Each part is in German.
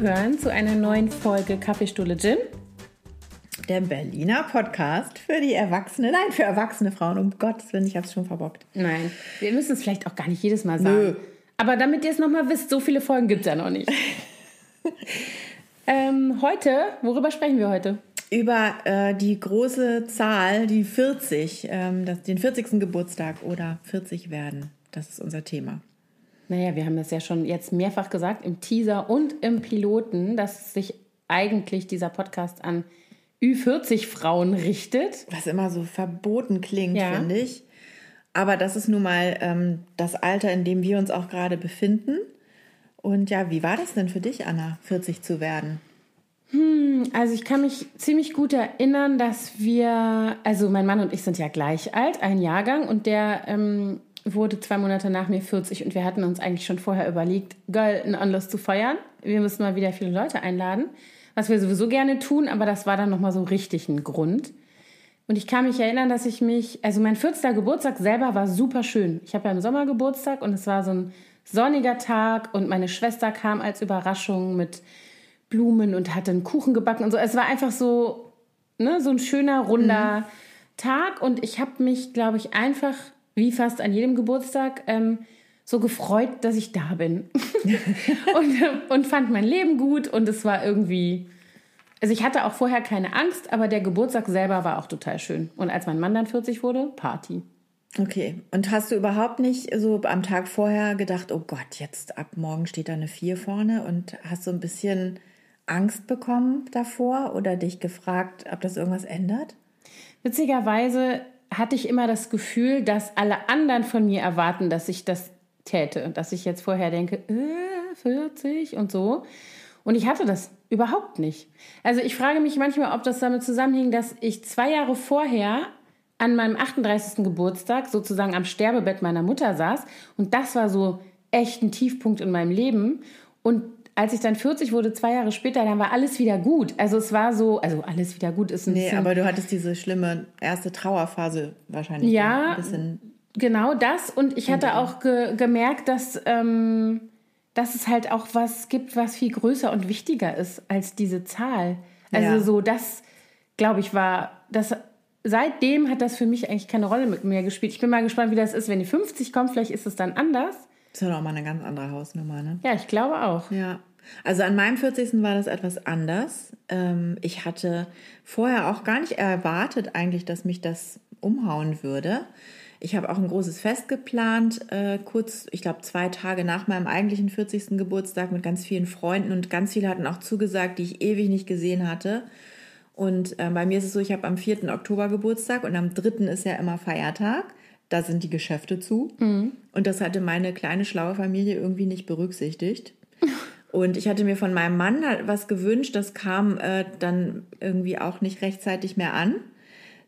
zuhören zu einer neuen Folge Kaffeestuhle Gin. Der Berliner Podcast für die Erwachsene, nein, für erwachsene Frauen. Um Gottes Willen, ich habe es schon verbockt. Nein, wir müssen es vielleicht auch gar nicht jedes Mal sagen. Nö. Aber damit ihr es nochmal wisst, so viele Folgen gibt es ja noch nicht. ähm, heute, worüber sprechen wir heute? Über äh, die große Zahl, die 40, ähm, das, den 40. Geburtstag oder 40 werden. Das ist unser Thema. Naja, wir haben das ja schon jetzt mehrfach gesagt im Teaser und im Piloten, dass sich eigentlich dieser Podcast an Ü40-Frauen richtet. Was immer so verboten klingt, Ja. finde ich. Aber das ist nun mal ähm, das Alter, in dem wir uns auch gerade befinden. Und ja, wie war das denn für dich, Anna, 40 zu werden? Also ich kann mich ziemlich gut erinnern, dass wir, also mein Mann und ich sind ja gleich alt, ein Jahrgang, und der ähm, wurde zwei Monate nach mir 40 und wir hatten uns eigentlich schon vorher überlegt, geil, einen Anlass zu feiern. Wir müssen mal wieder viele Leute einladen, was wir sowieso gerne tun, aber das war dann nochmal so richtig ein Grund. Und ich kann mich erinnern, dass ich mich, also mein 40. Geburtstag selber war super schön. Ich habe ja im Sommer Geburtstag und es war so ein sonniger Tag und meine Schwester kam als Überraschung mit Blumen und hatte einen Kuchen gebacken und so. Es war einfach so, ne, so ein schöner, runder Tag und ich habe mich, glaube ich, einfach, wie fast an jedem Geburtstag, ähm, so gefreut, dass ich da bin. und, äh, und fand mein Leben gut und es war irgendwie, also ich hatte auch vorher keine Angst, aber der Geburtstag selber war auch total schön. Und als mein Mann dann 40 wurde, Party. Okay. Und hast du überhaupt nicht so am Tag vorher gedacht, oh Gott, jetzt ab morgen steht da eine 4 vorne und hast so ein bisschen Angst bekommen davor oder dich gefragt, ob das irgendwas ändert? Witzigerweise hatte ich immer das Gefühl, dass alle anderen von mir erwarten, dass ich das täte. Dass ich jetzt vorher denke, äh, 40 und so. Und ich hatte das überhaupt nicht. Also ich frage mich manchmal, ob das damit zusammenhing, dass ich zwei Jahre vorher an meinem 38. Geburtstag sozusagen am Sterbebett meiner Mutter saß. Und das war so echt ein Tiefpunkt in meinem Leben. Und als ich dann 40 wurde, zwei Jahre später, dann war alles wieder gut. Also es war so, also alles wieder gut ist ein Nee, bisschen aber du hattest diese schlimme erste Trauerphase wahrscheinlich. Ja. Ein bisschen. Genau das. Und ich hatte auch ge gemerkt, dass, ähm, dass es halt auch was gibt, was viel größer und wichtiger ist als diese Zahl. Also Ja. so das, glaube ich, war das. Seitdem hat das für mich eigentlich keine Rolle mir gespielt. Ich bin mal gespannt, wie das ist, wenn die 50 kommt. Vielleicht ist es dann anders. Das ist ja noch mal eine ganz andere Hausnummer, ne? Ja, ich glaube auch. Ja. Also an meinem 40. war das etwas anders. Ähm, ich hatte vorher auch gar nicht erwartet eigentlich, dass mich das umhauen würde. Ich habe auch ein großes Fest geplant, äh, kurz, ich glaube, zwei Tage nach meinem eigentlichen 40. Geburtstag mit ganz vielen Freunden und ganz viele hatten auch zugesagt, die ich ewig nicht gesehen hatte. Und äh, bei mir ist es so, ich habe am 4. Oktober Geburtstag und am 3. ist ja immer Feiertag. Da sind die Geschäfte zu. Und das hatte meine kleine schlaue Familie irgendwie nicht berücksichtigt. Und ich hatte mir von meinem Mann halt was gewünscht, das kam äh, dann irgendwie auch nicht rechtzeitig mehr an.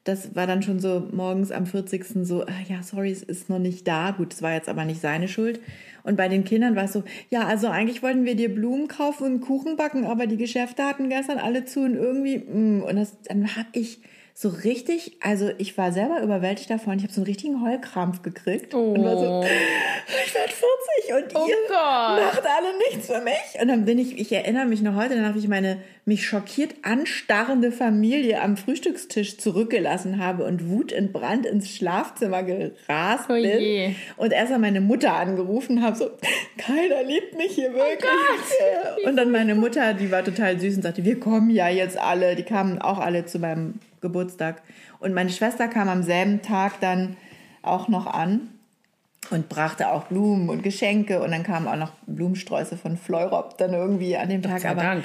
Das war dann schon so morgens am 40. so, ah, ja, sorry, es ist noch nicht da. Gut, es war jetzt aber nicht seine Schuld. Und bei den Kindern war es so, ja, also eigentlich wollten wir dir Blumen kaufen und Kuchen backen, aber die Geschäfte hatten gestern alle zu und irgendwie, mm, und das, dann habe ich so richtig, also ich war selber überwältigt davon, ich habe so einen richtigen Heulkrampf gekriegt. Und war so, ich werde 40 und Oh ihr Gott. macht alle nichts für mich. Und dann bin ich, ich erinnere mich noch heute, dann habe ich meine mich schockiert anstarrende Familie am Frühstückstisch zurückgelassen habe und wutentbrannt ins Schlafzimmer gerast Oh bin. Und erst mal meine Mutter angerufen habe, so, keiner liebt mich hier wirklich. und dann meine Mutter, die war total süß und sagte, wir kommen ja jetzt alle. Die kamen auch alle zu meinem Geburtstag. Und meine Schwester kam am selben Tag dann auch noch an und brachte auch Blumen und Geschenke und dann kamen auch noch Blumensträuße von Fleurop dann irgendwie an dem Tag. Aber Dank.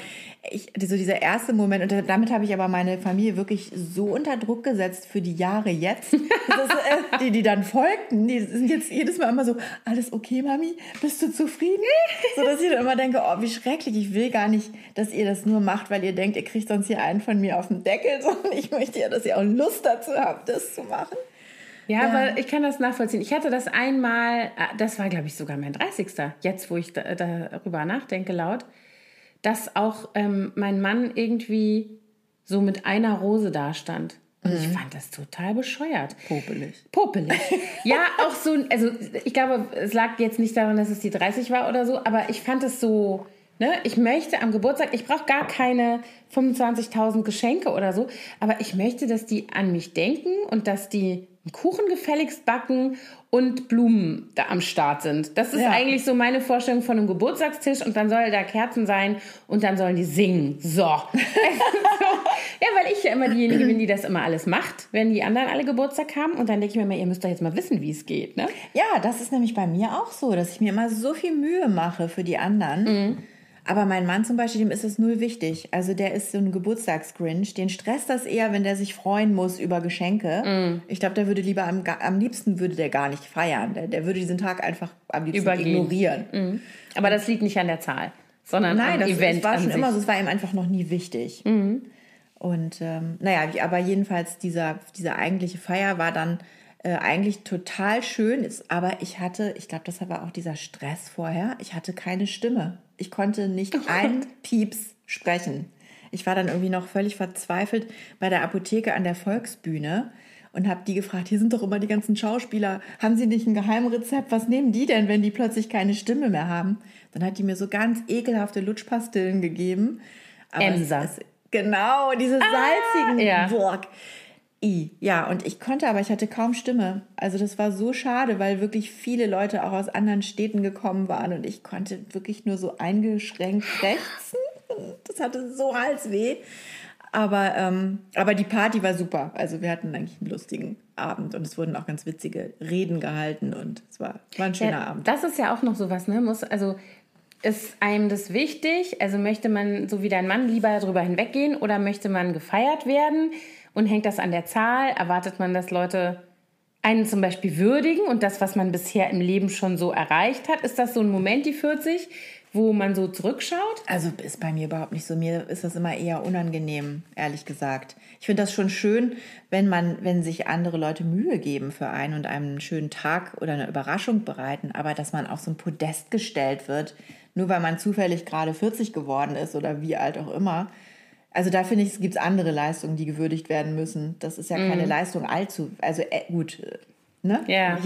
ich, so dieser erste Moment und damit habe ich aber meine Familie wirklich so unter Druck gesetzt für die Jahre jetzt, das, äh, die, die dann folgten, die sind jetzt jedes Mal immer so, alles okay, Mami, bist du zufrieden? So dass ich dann immer denke, oh, wie schrecklich, ich will gar nicht, dass ihr das nur macht, weil ihr denkt, ihr kriegt sonst hier einen von mir auf den Deckel, sondern ich möchte ja, dass ihr auch Lust dazu habt, das zu machen. Ja, Ja. aber ich kann das nachvollziehen. Ich hatte das einmal, äh, das war, glaube ich, sogar mein 30. Jetzt, wo ich da, darüber nachdenke laut, dass auch ähm, mein Mann irgendwie so mit einer Rose dastand. Und ich fand das total bescheuert. Popelig. Popelig. Ja, auch so, also ich glaube, es lag jetzt nicht daran, dass es die 30 war oder so, aber ich fand es so, ne, ich möchte am Geburtstag, ich brauche gar keine 25.000 Geschenke oder so, aber ich möchte, dass die an mich denken und dass die Kuchen gefälligst backen und Blumen da am Start sind. Das ist Ja. eigentlich so meine Vorstellung von einem Geburtstagstisch und dann soll da Kerzen sein und dann sollen die singen. So. ja, weil ich ja immer diejenige bin, die das immer alles macht, wenn die anderen alle Geburtstag haben und dann denke ich mir immer, ihr müsst doch jetzt mal wissen, wie es geht, ne? Ja, das ist nämlich bei mir auch so, dass ich mir immer so viel Mühe mache für die anderen. Aber mein Mann zum Beispiel, dem ist es null wichtig. Also der ist so ein Geburtstagsgrinch. Den stresst das eher, wenn der sich freuen muss über Geschenke. Ich glaube, der würde lieber am, am liebsten würde der gar nicht feiern. Der, der würde diesen Tag einfach am liebsten Übergehen. ignorieren. Aber das liegt nicht an der Zahl, sondern Nein, am das, Event das war an schon sich. immer so. Es war ihm einfach noch nie wichtig. Und ähm, naja, aber jedenfalls dieser, diese eigentliche Feier war dann äh, eigentlich total schön. Ist, aber ich hatte, ich glaube, das war auch dieser Stress vorher. Ich hatte keine Stimme. Ich konnte nicht einen Pieps sprechen. Ich war dann irgendwie noch völlig verzweifelt bei der Apotheke an der Volksbühne und habe die gefragt, hier sind doch immer die ganzen Schauspieler, haben sie nicht ein Geheimrezept? Was nehmen die denn, wenn die plötzlich keine Stimme mehr haben? Dann hat die mir so ganz ekelhafte Lutschpastillen gegeben. Aber Emser. Es, genau, diese salzigen ja. Burg. I. Ja, und ich konnte, aber ich hatte kaum Stimme. Also das war so schade, weil wirklich viele Leute auch aus anderen Städten gekommen waren und ich konnte wirklich nur so eingeschränkt krächzen. Das hatte so Halsweh. Aber, ähm, aber die Party war super. Also wir hatten eigentlich einen lustigen Abend und es wurden auch ganz witzige Reden gehalten und es war, war ein schöner Ja, Abend. Das ist ja auch noch sowas, ne? Muss, also ist einem das wichtig? Also möchte man, so wie dein Mann, lieber darüber hinweggehen oder möchte man gefeiert werden? Und hängt das an der Zahl? Erwartet man, dass Leute einen zum Beispiel würdigen und das, was man bisher im Leben schon so erreicht hat? Ist das so ein Moment, die 40, wo man so zurückschaut? Also ist bei mir überhaupt nicht so. Mir ist das immer eher unangenehm, ehrlich gesagt. Ich finde das schon schön, wenn man, wenn sich andere Leute Mühe geben für einen und einem einen schönen Tag oder eine Überraschung bereiten, aber dass man auf so ein Podest gestellt wird, nur weil man zufällig gerade 40 geworden ist oder wie alt auch immer. Also da finde ich, es gibt andere Leistungen, die gewürdigt werden müssen. Das ist ja keine Leistung allzu, also äh, gut, äh, ne? Ja.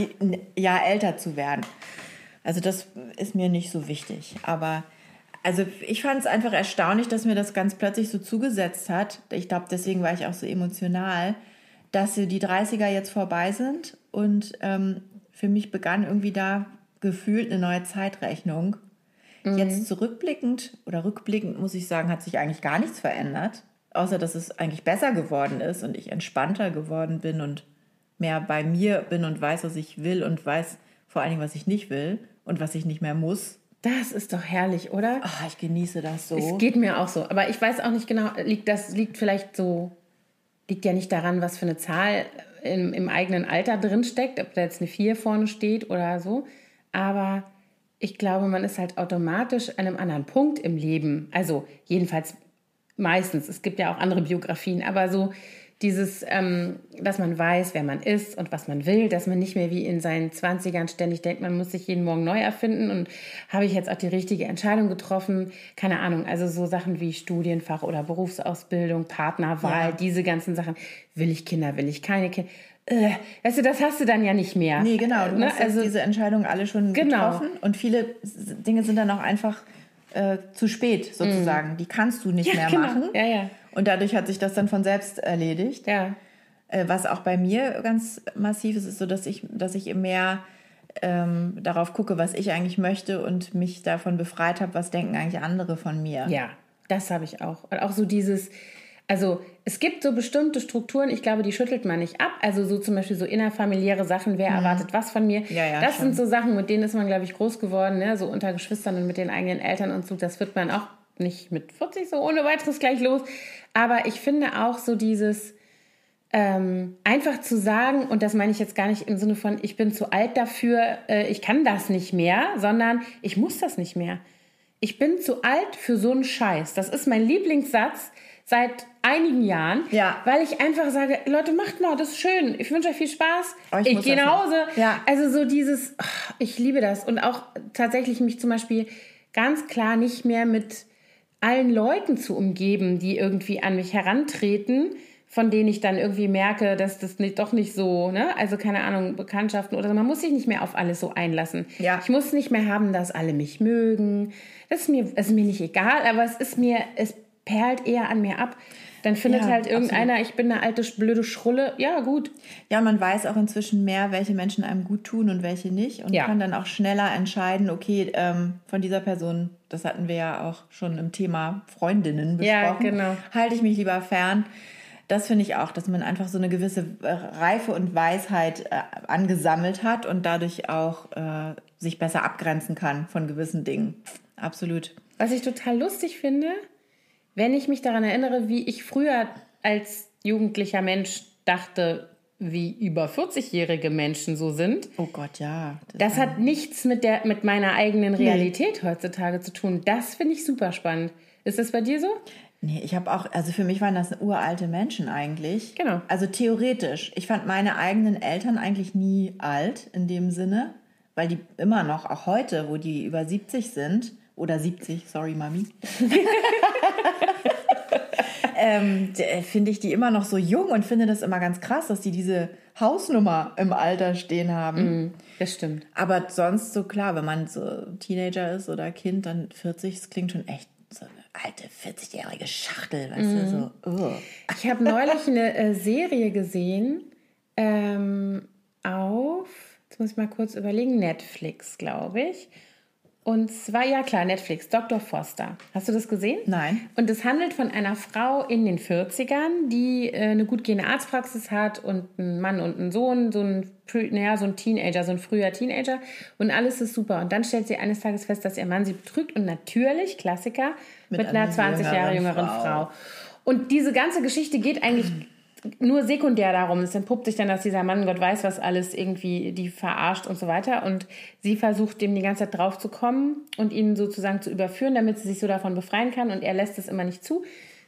Jahr älter zu werden. Also das ist mir nicht so wichtig. Aber also ich fand es einfach erstaunlich, dass mir das ganz plötzlich so zugesetzt hat. Ich glaube, deswegen war ich auch so emotional, dass die 30er jetzt vorbei sind und ähm, für mich begann irgendwie da gefühlt eine neue Zeitrechnung. Jetzt zurückblickend oder rückblickend muss ich sagen, hat sich eigentlich gar nichts verändert, außer dass es eigentlich besser geworden ist und ich entspannter geworden bin und mehr bei mir bin und weiß, was ich will und weiß vor allen Dingen, was ich nicht will und was ich nicht mehr muss. Das ist doch herrlich, oder? Ach, ich genieße das so. Es geht mir auch so. Aber ich weiß auch nicht genau, liegt das liegt vielleicht so, liegt ja nicht daran, was für eine Zahl im, im eigenen Alter drin steckt, ob da jetzt eine 4 vorne steht oder so. Aber ich glaube, man ist halt automatisch an einem anderen Punkt im Leben. Also jedenfalls meistens. Es gibt ja auch andere Biografien, aber so dieses, ähm, dass man weiß, wer man ist und was man will, dass man nicht mehr wie in seinen 20ern ständig denkt, man muss sich jeden Morgen neu erfinden und habe ich jetzt auch die richtige Entscheidung getroffen? Keine Ahnung, also so Sachen wie Studienfach oder Berufsausbildung, Partnerwahl, Ja. diese ganzen Sachen. Will ich Kinder, will ich keine Kinder? Äh, weißt du, das hast du dann ja nicht mehr. Nee, genau. Du Ne? hast also, diese Entscheidungen alle schon Genau. getroffen und viele Dinge sind dann auch einfach äh, zu spät sozusagen. Die kannst du nicht mehr genau. machen. Ja, ja. Und dadurch hat sich das dann von selbst erledigt. Ja. Äh, was auch bei mir ganz massiv ist, ist so, dass ich, dass ich mehr ähm, darauf gucke, was ich eigentlich möchte und mich davon befreit habe, was denken eigentlich andere von mir. Ja, das habe ich auch. Und auch so dieses, also es gibt so bestimmte Strukturen, ich glaube, die schüttelt man nicht ab. Also so zum Beispiel so innerfamiliäre Sachen, wer erwartet was von mir. Mhm. Ja, ja, das schon. sind so Sachen, mit denen ist man, glaube ich, groß geworden, ne? so unter Geschwistern und mit den eigenen Eltern und so. Das wird man auch nicht mit 40 so ohne weiteres gleich los. Aber ich finde auch so dieses, ähm, einfach zu sagen, und das meine ich jetzt gar nicht im Sinne von, ich bin zu alt dafür, äh, ich kann das nicht mehr, sondern ich muss das nicht mehr. Ich bin zu alt für so einen Scheiß. Das ist mein Lieblingssatz seit einigen Jahren, Ja. weil ich einfach sage, Leute, macht mal, das ist schön. Ich wünsche euch viel Spaß. Oh, ich ich gehe nach. Hause. Ja. Also so dieses, ach, ich liebe das. Und auch tatsächlich mich zum Beispiel ganz klar nicht mehr mit allen Leuten zu umgeben, die irgendwie an mich herantreten, von denen ich dann irgendwie merke, dass das nicht, doch nicht so, ne? Also keine Ahnung, Bekanntschaften oder so. Man muss sich nicht mehr auf alles so einlassen. Ja. Ich muss nicht mehr haben, dass alle mich mögen. Das ist mir, das ist mir nicht egal, aber es ist mir, es perlt eher an mir ab. Dann findet Ja, halt irgendeiner, ich bin eine alte blöde Schrulle. Ja, gut. Ja, man weiß auch inzwischen mehr, welche Menschen einem gut tun und welche nicht und Ja. kann dann auch schneller entscheiden, okay, ähm, von dieser Person, das hatten wir ja auch schon im Thema Freundinnen besprochen, Ja, genau. halte ich mich lieber fern. Das finde ich auch, dass man einfach so eine gewisse äh, Reife und Weisheit äh, angesammelt hat und dadurch auch äh, sich besser abgrenzen kann von gewissen Dingen. Absolut. Was ich total lustig finde, wenn ich mich daran erinnere, wie ich früher als jugendlicher Mensch dachte, wie über 40-jährige Menschen so sind. Oh Gott, ja. Das hat nichts mit, der, mit meiner eigenen Realität heutzutage zu tun. Das finde ich super spannend. Ist das bei dir so? Nee, ich habe auch, also für mich waren das uralte Menschen eigentlich. Genau. Also theoretisch. Ich fand meine eigenen Eltern eigentlich nie alt in dem Sinne, weil die immer noch, auch heute, wo die über 70 sind, oder 70, sorry Mami, ähm, äh, finde ich die immer noch so jung und finde das immer ganz krass, dass die diese Hausnummer im Alter stehen haben. Das stimmt. Aber sonst so klar, wenn man so Teenager ist oder Kind, dann 40, das klingt schon echt so eine alte 40-jährige Schachtel, weißt du, so. Oh. Ich habe neulich eine äh, Serie gesehen ähm, auf, jetzt muss ich mal kurz überlegen, Netflix, glaube ich. Und zwar, ja klar, Netflix, Dr. Foster. Hast du das gesehen? Nein. Und es handelt von einer Frau in den 40ern, die äh, eine gut gehende Arztpraxis hat und einen Mann und einen Sohn, so ein, naja, so ein Teenager, so ein früher Teenager. Und alles ist super. Und dann stellt sie eines Tages fest, dass ihr Mann sie betrügt und natürlich, Klassiker, mit, Mit einer einer 20 Jahre jüngeren jüngeren Frau. Frau. Und diese ganze Geschichte geht eigentlich nur sekundär darum. Es entpuppt sich dann, dass dieser Mann, Gott weiß was alles, irgendwie die verarscht und so weiter. Und sie versucht, dem die ganze Zeit drauf zu kommen und ihn sozusagen zu überführen, damit sie sich so davon befreien kann. Und er lässt es immer nicht zu.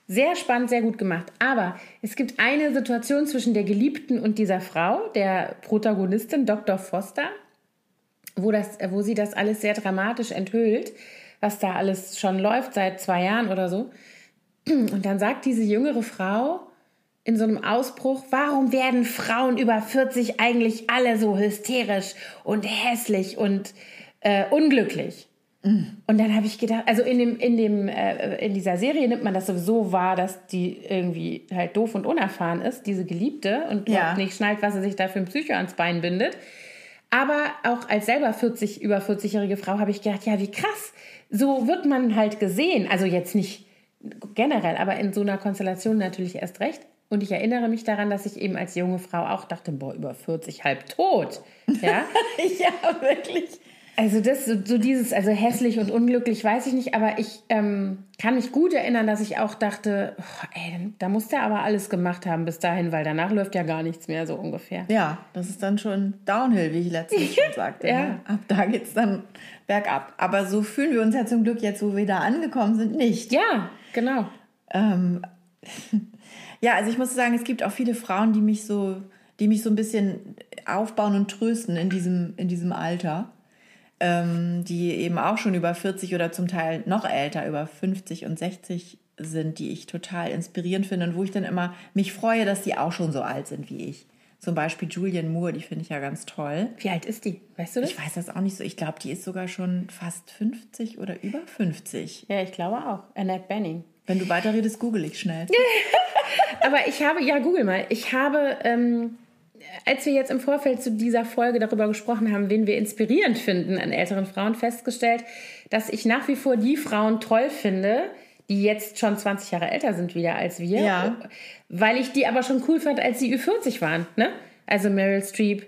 Sehr spannend, sehr gut gemacht. Aber es gibt eine Situation zwischen der Geliebten und dieser Frau, der Protagonistin, Dr. Foster, wo, das, wo sie das alles sehr dramatisch enthüllt, was da alles schon läuft seit zwei Jahren oder so. Und dann sagt diese jüngere Frau in so einem Ausbruch, warum werden Frauen über 40 eigentlich alle so hysterisch und hässlich und äh, unglücklich? Und dann habe ich gedacht, also in, dem, in, dem, äh, in dieser Serie nimmt man das sowieso wahr, dass die irgendwie halt doof und unerfahren ist, diese Geliebte, und Ja. nicht schnallt, was sie sich da für ein Psycho ans Bein bindet. Aber auch als selber 40, über 40-jährige Frau habe ich gedacht, ja, wie krass. So wird man halt gesehen. Also jetzt nicht generell, aber in so einer Konstellation natürlich erst recht. Und ich erinnere mich daran, dass ich eben als junge Frau auch dachte, boah, über 40 halb tot. Ja. Ja, wirklich. Also das, so dieses, also hässlich und unglücklich, weiß ich nicht, aber ich ähm, kann mich gut erinnern, dass ich auch dachte, oh, ey, da muss der aber alles gemacht haben bis dahin, weil danach läuft ja gar nichts mehr, so ungefähr. Ja, das ist dann schon Downhill, wie ich letztens schon sagte. Ja. ne? Ab da geht's dann bergab. Aber so fühlen wir uns ja zum Glück jetzt, wo wir da angekommen sind, nicht. Ja, genau. Ähm, ja, also ich muss sagen, es gibt auch viele Frauen, die mich so, die mich so ein bisschen aufbauen und trösten in diesem, in diesem Alter. Ähm, die eben auch schon über 40 oder zum Teil noch älter, über 50 und 60 sind, die ich total inspirierend finde und wo ich dann immer mich freue, dass die auch schon so alt sind wie ich. Zum Beispiel Julian Moore, die finde ich ja ganz toll. Wie alt ist die? Weißt du das? Ich weiß das auch nicht so. Ich glaube, die ist sogar schon fast 50 oder über 50. ja, ich glaube auch. Annette Benning. Wenn du weiterredest, google ich schnell. Aber ich habe, ja, google mal. Ich habe, ähm, als wir jetzt im Vorfeld zu dieser Folge darüber gesprochen haben, wen wir inspirierend finden an älteren Frauen, festgestellt, dass ich nach wie vor die Frauen toll finde, die jetzt schon 20 Jahre älter sind wieder als wir. Ja. Weil ich die aber schon cool fand, als sie Ü40 waren. Ne? Also Meryl Streep,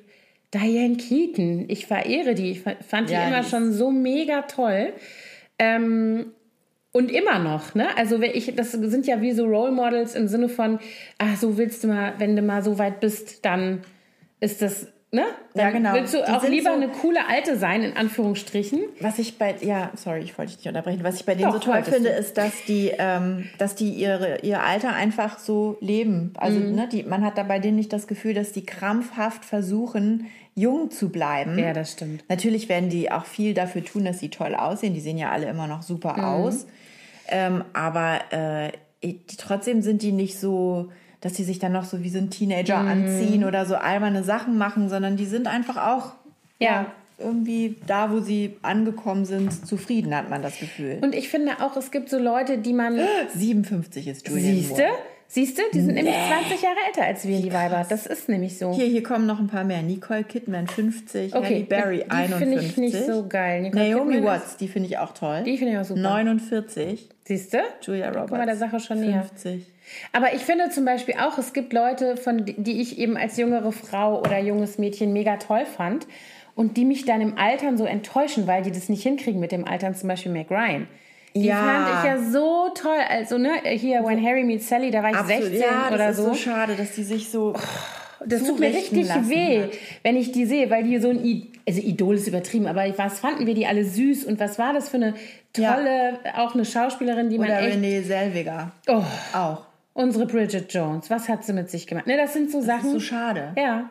Diane Keaton. Ich verehre die. Ich fand die Ja, immer die schon so mega toll. Ähm, und immer noch, ne? Also wenn ich, das sind ja wie so Role Models im Sinne von, ach, so willst du mal, wenn du mal so weit bist, dann ist das, ne? Dann Ja, genau. Willst du Die auch lieber so- eine coole Alte sein, in Anführungsstrichen? Was ich bei, ja, sorry, ich wollte dich nicht unterbrechen. Was ich bei denen Doch, so toll finde, du. ist, dass die, ähm, dass die ihre, ihr Alter einfach so leben. Also, Mhm. ne, die, man hat da bei denen nicht das Gefühl, dass die krampfhaft versuchen, jung zu bleiben. Ja, das stimmt. Natürlich werden die auch viel dafür tun, dass sie toll aussehen. Die sehen ja alle immer noch super Mhm. aus. Ähm, aber äh, die, trotzdem sind die nicht so, dass sie sich dann noch so wie so ein Teenager mhm. anziehen oder so alberne Sachen machen, sondern die sind einfach auch ja. irgendwie da, wo sie angekommen sind, zufrieden, hat man das Gefühl. Und ich finde auch, es gibt so Leute, die man. 57 ist Julian Siehste? Moore. Siehst du, die sind nee. nämlich 20 Jahre älter als wir, die Weiber. Das ist nämlich so. Hier, hier kommen noch ein paar mehr. Nicole Kidman 50, okay. Halle Berry die 51. Die finde ich nicht so geil. Nicole Naomi Kidman Watts, die finde ich auch toll. Die finde ich auch super. 49. Siehst du? Julia Roberts. Guck mal der Sache schon 50. näher. Aber ich finde zum Beispiel auch, es gibt Leute, von, die ich eben als jüngere Frau oder junges Mädchen mega toll fand und die mich dann im Altern so enttäuschen, weil die das nicht hinkriegen mit dem Altern, zum Beispiel Meg Ryan. Die ja. fand ich ja so toll. Also, ne, hier, When Harry Meets Sally, da war ich Absolut. 16 ja, oder so. Das ist so schade, dass die sich so. Oh, das tut mir richtig weh, hat. wenn ich die sehe, weil die so ein I also Idol ist übertrieben, aber was fanden wir die alle süß und was war das für eine tolle, ja. auch eine Schauspielerin, die Oder man echt... Renee Selviger. Oh, auch. Unsere Bridget Jones, was hat sie mit sich gemacht? Ne, das sind so das Sachen. Ist so schade. Ja.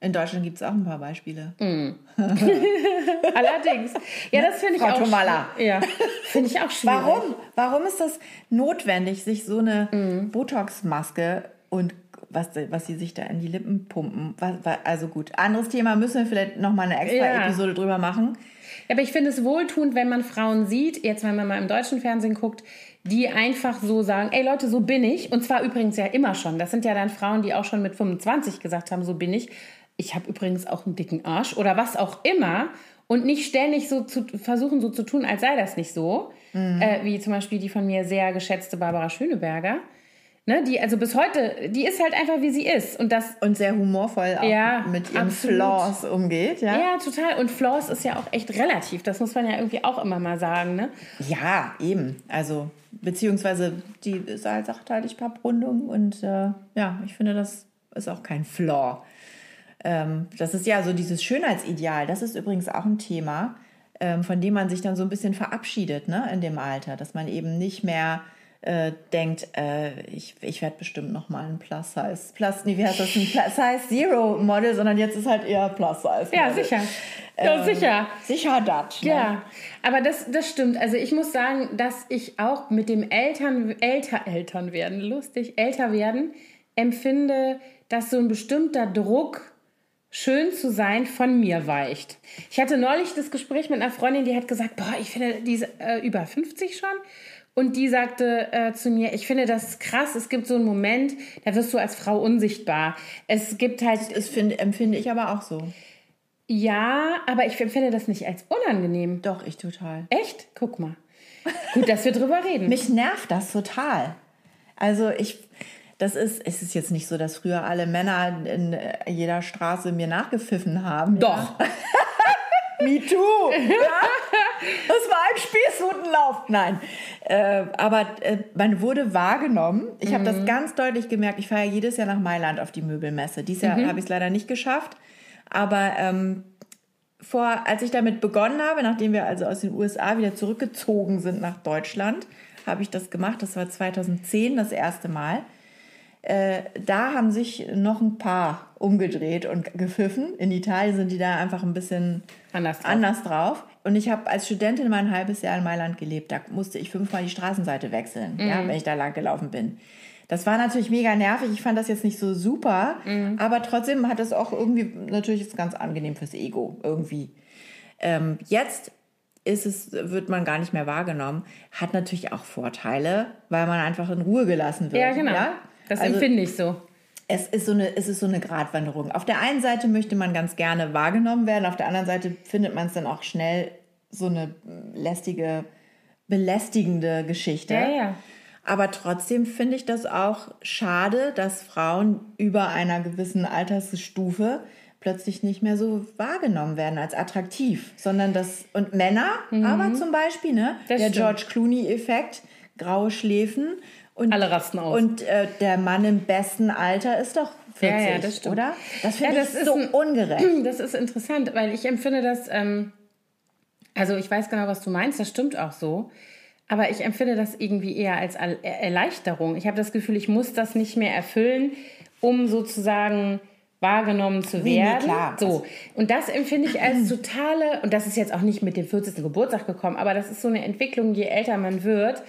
In Deutschland gibt es auch ein paar Beispiele. Mm. Allerdings. Ja, das finde ich Frau auch Tomala. Ja, finde ich auch schwierig. Warum? Warum ist das notwendig, sich so eine mm. Botox-Maske und was, was sie sich da in die Lippen pumpen? also gut, anderes Thema müssen wir vielleicht nochmal eine extra ja. Episode drüber machen. Ja, aber ich finde es wohltuend, wenn man Frauen sieht, jetzt wenn man mal im deutschen Fernsehen guckt, die einfach so sagen, ey Leute, so bin ich. Und zwar übrigens ja immer schon. Das sind ja dann Frauen, die auch schon mit 25 gesagt haben, so bin ich ich habe übrigens auch einen dicken Arsch oder was auch immer und nicht ständig so zu versuchen, so zu tun, als sei das nicht so. Mhm. Äh, wie zum Beispiel die von mir sehr geschätzte Barbara Schöneberger. Ne, die also bis heute, die ist halt einfach wie sie ist und das und sehr humorvoll auch ja, mit ihren absolut. Flaws umgeht, ja. Ja, total und Flaws ist ja auch echt relativ, das muss man ja irgendwie auch immer mal sagen, ne? Ja, eben. Also beziehungsweise die ist halt sachteilig Papprundung und äh, ja, ich finde das ist auch kein Flaw. Ähm, das ist ja so dieses Schönheitsideal. Das ist übrigens auch ein Thema, ähm, von dem man sich dann so ein bisschen verabschiedet ne, in dem Alter, dass man eben nicht mehr äh, denkt, äh, ich, ich werde bestimmt noch mal ein Plus Size, Plus, nee, wie heißt das, ein Plus Size Zero Model, sondern jetzt ist halt eher Plus Size. Ja, sicher. Ja, ähm, sicher. Sicher das. Ne? Ja, aber das, das stimmt. Also ich muss sagen, dass ich auch mit dem Eltern, älter, Eltern werden, lustig, älter werden, empfinde, dass so ein bestimmter Druck schön zu sein von mir weicht. Ich hatte neulich das Gespräch mit einer Freundin, die hat gesagt, boah, ich finde, die ist äh, über 50 schon. Und die sagte äh, zu mir, ich finde das krass, es gibt so einen Moment, da wirst du als Frau unsichtbar. Es gibt halt... Das find, empfinde ich aber auch so. Ja, aber ich empfinde das nicht als unangenehm. Doch, ich total. Echt? Guck mal. Gut, dass wir drüber reden. Mich nervt das total. Also ich, das ist, es ist jetzt nicht so, dass früher alle Männer in jeder Straße mir nachgepfiffen haben. Doch. Ja? Me too. Ja? Das war ein Spießrutenlauf. Nein. Äh, aber äh, man wurde wahrgenommen. Ich mhm. habe das ganz deutlich gemerkt. Ich fahre ja jedes Jahr nach Mailand auf die Möbelmesse. Dieses Jahr mhm. habe ich es leider nicht geschafft. Aber ähm, vor, als ich damit begonnen habe, nachdem wir also aus den USA wieder zurückgezogen sind nach Deutschland, habe ich das gemacht. Das war 2010 das erste Mal. Äh, da haben sich noch ein paar umgedreht und gepfiffen. In Italien sind die da einfach ein bisschen anders drauf. Anders drauf. Und ich habe als Studentin mal ein halbes Jahr in Mailand gelebt. Da musste ich fünfmal die Straßenseite wechseln, mhm. ja, wenn ich da lang gelaufen bin. Das war natürlich mega nervig. Ich fand das jetzt nicht so super, mhm. aber trotzdem hat es auch irgendwie natürlich ist ganz angenehm fürs Ego irgendwie. Ähm, jetzt ist es, wird man gar nicht mehr wahrgenommen. Hat natürlich auch Vorteile, weil man einfach in Ruhe gelassen wird. Ja, genau. Ja? Das also, empfinde ich so. Es ist so, eine, es ist so eine Gratwanderung. Auf der einen Seite möchte man ganz gerne wahrgenommen werden, auf der anderen Seite findet man es dann auch schnell so eine lästige, belästigende Geschichte. Ja, ja. Aber trotzdem finde ich das auch schade, dass Frauen über einer gewissen Altersstufe plötzlich nicht mehr so wahrgenommen werden als attraktiv, sondern das und Männer, mhm. aber zum Beispiel ne, der stimmt. George Clooney-Effekt, graue Schläfen und, Alle rasten aus. Und äh, der Mann im besten Alter ist doch 40, ja, ja, das stimmt. oder? Das finde ja, das ich so ein, ungerecht. Das ist interessant, weil ich empfinde das, ähm, also ich weiß genau, was du meinst, das stimmt auch so. Aber ich empfinde das irgendwie eher als Erleichterung. Ich habe das Gefühl, ich muss das nicht mehr erfüllen, um sozusagen wahrgenommen zu werden. Nee, klar. So. Und das empfinde ich als totale, und das ist jetzt auch nicht mit dem 40. Geburtstag gekommen, aber das ist so eine Entwicklung, je älter man wird,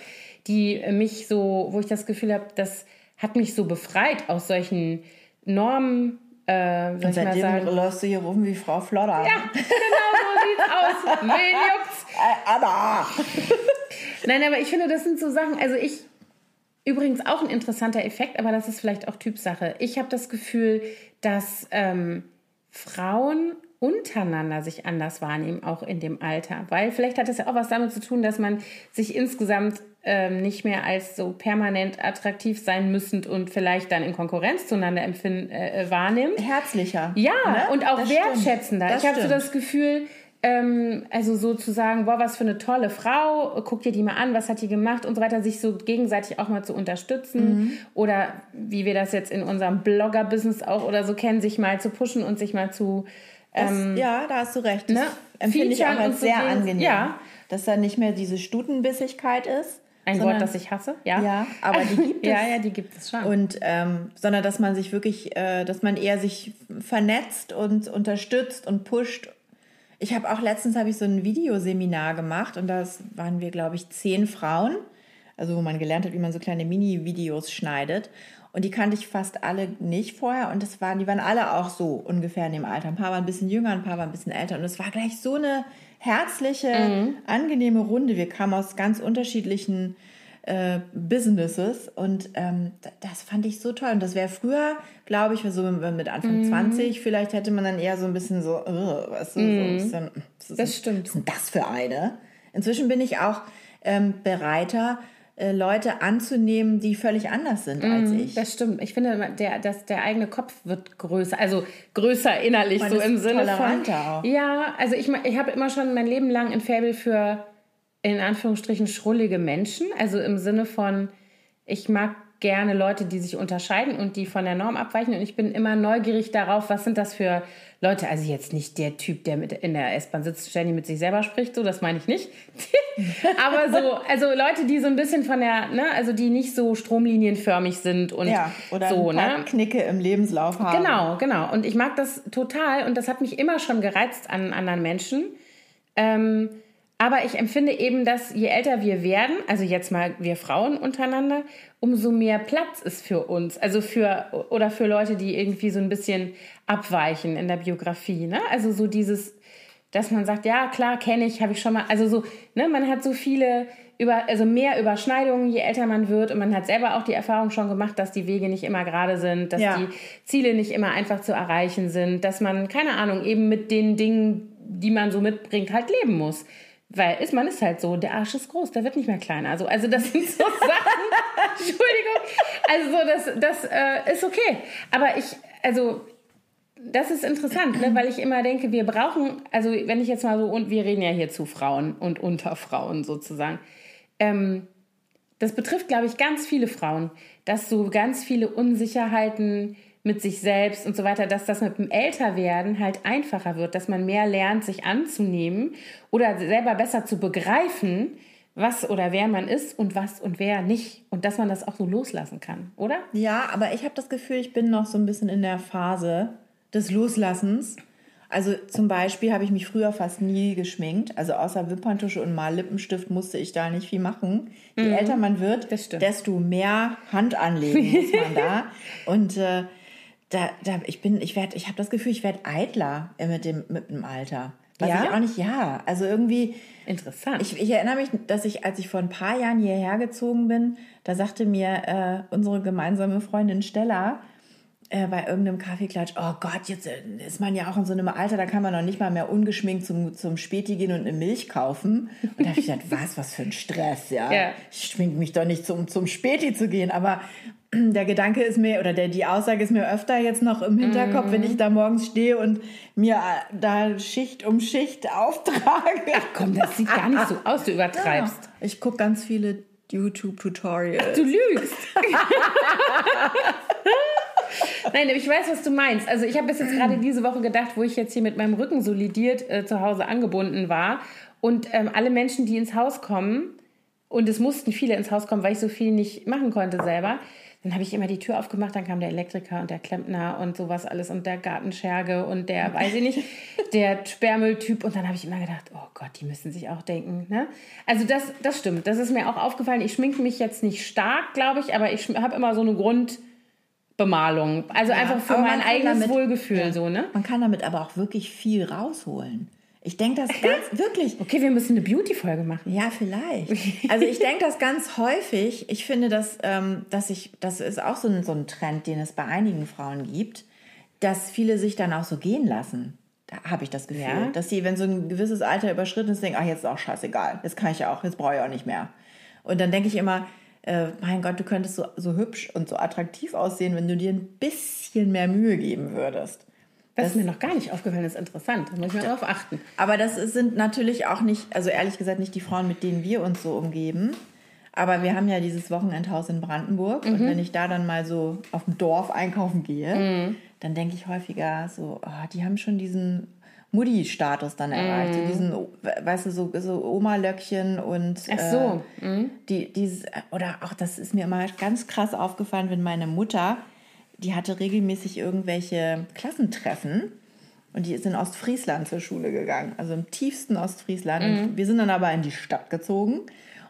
die mich so, wo ich das Gefühl habe, das hat mich so befreit aus solchen Normen. Äh, Und seitdem läufst du hier rum wie Frau Flodder. Ja, genau so sieht's aus. Wen juckt's? Äh, Anna! Nein, aber ich finde, das sind so Sachen, also ich, übrigens auch ein interessanter Effekt, aber das ist vielleicht auch Typsache. Ich habe das Gefühl, dass ähm, Frauen untereinander sich anders wahrnehmen, auch in dem Alter. Weil vielleicht hat das ja auch was damit zu tun, dass man sich insgesamt ähm, nicht mehr als so permanent attraktiv sein müssend und vielleicht dann in Konkurrenz zueinander empfinden, äh, wahrnimmt. Herzlicher. Ja, ne? und auch Das wertschätzender. Ich habe so das Gefühl, ähm, also sozusagen, boah, was für eine tolle Frau, guck dir die mal an, was hat die gemacht und so weiter, sich so gegenseitig auch mal zu unterstützen Mhm. oder wie wir das jetzt in unserem Blogger-Business auch oder so kennen, sich mal zu pushen und sich mal zu Das, ähm, ja, da hast du recht. Das ne, empfinde ich auch als sehr angenehm. Ja. Dass da nicht mehr diese Stutenbissigkeit ist. Ein sondern- Wort, das ich hasse, ja. Ja, aber die gibt es. Ja, ja, die gibt es schon. Und ähm, sondern dass man sich wirklich, äh, dass man eher sich vernetzt und unterstützt und pusht. Ich habe auch letztens habe ich so ein Videoseminar gemacht und das waren wir, glaube ich, zehn Frauen, also wo man gelernt hat, wie man so kleine Mini-Videos schneidet. Und die kannte ich fast alle nicht vorher und das waren, die waren alle auch so ungefähr in dem Alter. Ein paar waren ein bisschen jünger, ein paar waren ein bisschen älter. Und es war gleich so eine herzliche, angenehme Runde. Wir kamen aus ganz unterschiedlichen äh, Businesses und ähm, das fand ich so toll. Und das wäre früher, glaube ich, so mit Anfang Mhm. 20, vielleicht hätte man dann eher so ein bisschen so, uh, so ein bisschen, was ist Das stimmt. Was ist denn das für eine? Inzwischen bin ich auch ähm, bereiter, äh, Leute anzunehmen, die völlig anders sind als ich. Das stimmt. Ich finde, der, dass der eigene Kopf wird größer, also größer innerlich, Man so im Sinne von. auch. Ja, also ich, ich habe immer schon mein Leben lang ein Faible für in Anführungsstrichen schrullige Menschen. Also im Sinne von, ich mag gerne Leute, die sich unterscheiden und die von der Norm abweichen. Und ich bin immer neugierig darauf, was sind das für Leute. Also jetzt nicht der Typ, der mit in der S-Bahn sitzt, ständig mit sich selber spricht, so, das meine ich nicht. Aber so, also Leute, die so ein bisschen von der, ne, also die nicht so stromlinienförmig sind und Ja, oder so, ein paar ne? Knicke im Lebenslauf haben. Genau, genau. Und ich mag das total und das hat mich immer schon gereizt an anderen Menschen. Ähm, aber ich empfinde eben, dass je älter wir werden, also jetzt mal wir Frauen untereinander, umso mehr Platz ist für uns. Also für, oder für Leute, die irgendwie so ein bisschen abweichen in der Biografie. Ne? Also so dieses, dass man sagt, ja klar, kenne ich, habe ich schon mal, also so, ne, man hat so viele, über, also mehr Überschneidungen, je älter man wird und man hat selber auch die Erfahrung schon gemacht, dass die Wege nicht immer gerade sind, dass Ja. die Ziele nicht immer einfach zu erreichen sind, dass man, keine Ahnung, eben mit den Dingen, die man so mitbringt, halt leben muss. Weil ist, man ist halt so, der Arsch ist groß, der wird nicht mehr kleiner. Also, also das sind so Sachen, Entschuldigung, also so, das, das äh, ist okay. Aber ich, also das ist interessant, ne? weil ich immer denke, wir brauchen, also wenn ich jetzt mal so, und wir reden ja hier zu Frauen und unter Frauen sozusagen, ähm, das betrifft, glaube ich, ganz viele Frauen, dass so ganz viele Unsicherheiten mit sich selbst und so weiter, dass das mit dem Älterwerden halt einfacher wird, dass man mehr lernt, sich anzunehmen oder selber besser zu begreifen, was oder wer man ist und was und wer nicht. Und dass man das auch so loslassen kann, oder? Ja, aber ich habe das Gefühl, ich bin noch so ein bisschen in der Phase des Loslassens. Also zum Beispiel habe ich mich früher fast nie geschminkt. Also außer Wimperntusche und mal Lippenstift musste ich da nicht viel machen. Je älter man wird, Mhm. Desto mehr Hand anlegen muss man da. Und äh, da, da, ich bin, ich werde, ich habe das Gefühl, ich werde eitler äh, mit dem, mit dem Alter. Was Ja? ich auch nicht, ja. Also irgendwie, Interessant. ich, ich erinnere mich, dass ich, als ich vor ein paar Jahren hierher gezogen bin, da sagte mir äh, unsere gemeinsame Freundin Stella äh, bei irgendeinem Kaffeeklatsch, oh Gott, jetzt äh, ist man ja auch in so einem Alter, da kann man noch nicht mal mehr ungeschminkt zum, zum Späti gehen und eine Milch kaufen. Und da habe ich gedacht, was, was für ein Stress, ja. Ja. Ich schmink mich doch nicht zum, zum Späti zu gehen, aber der Gedanke ist mir, oder der, die Aussage ist mir öfter jetzt noch im Hinterkopf, wenn ich da morgens stehe und mir äh, da Schicht um Schicht auftrage. Komm, das sieht gar nicht so aus, du übertreibst. Ich gucke ganz viele YouTube-Tutorials. Du lügst. Nein, ich weiß, was du meinst. Also ich habe bis jetzt gerade diese Woche gedacht, wo ich jetzt hier mit meinem Rücken solidiert äh, zu Hause angebunden war und ähm, alle Menschen, die ins Haus kommen, und es mussten viele ins Haus kommen, weil ich so viel nicht machen konnte selber, dann habe ich immer die Tür aufgemacht, dann kam der Elektriker und der Klempner und sowas alles und der Gartenscherge und der, weiß ich nicht, der Sperrmülltyp. Und dann habe ich immer gedacht, oh Gott, die müssen sich auch denken. Ne? Also das, das stimmt, das ist mir auch aufgefallen. Ich schminke mich jetzt nicht stark, glaube ich, aber ich habe immer so eine Grundbemalung. Also ja, einfach für mein eigenes damit, Wohlgefühl ja. so, ne? Man kann damit aber auch wirklich viel rausholen. Ich denke das ganz, wirklich. Okay, wir müssen eine Beauty-Folge machen. Ja, vielleicht. Also ich denke das ganz häufig. Ich finde, dass, ähm, dass ich, das ist auch so ein, so ein Trend, den es bei einigen Frauen gibt, dass viele sich dann auch so gehen lassen. Da habe ich das Gefühl, ja. dass sie, wenn so ein gewisses Alter überschritten ist, denken, ach, jetzt ist auch scheißegal. Jetzt kann ich ja auch, jetzt brauche ich auch nicht mehr. Und dann denke ich immer, äh, mein Gott, du könntest so, so hübsch und so attraktiv aussehen, wenn du dir ein bisschen mehr Mühe geben würdest. Das, das ist mir noch gar nicht aufgefallen, das ist interessant. Da muss ich mal darauf achten. Aber das sind natürlich auch nicht, also ehrlich gesagt, nicht die Frauen, mit denen wir uns so umgeben. Aber wir haben ja dieses Wochenendhaus in Brandenburg. Mhm. Und wenn ich da dann mal so auf dem Dorf einkaufen gehe, mhm. dann denke ich häufiger so, oh, die haben schon diesen Mutti-Status dann erreicht. Mhm. So diesen, weißt du, so, so Oma-Löckchen und Ach so. Äh, die, dieses, oder auch das ist mir immer ganz krass aufgefallen, wenn meine Mutter die hatte regelmäßig irgendwelche Klassentreffen und die ist in Ostfriesland zur Schule gegangen, also im tiefsten Ostfriesland. Mhm. Wir sind dann aber in die Stadt gezogen.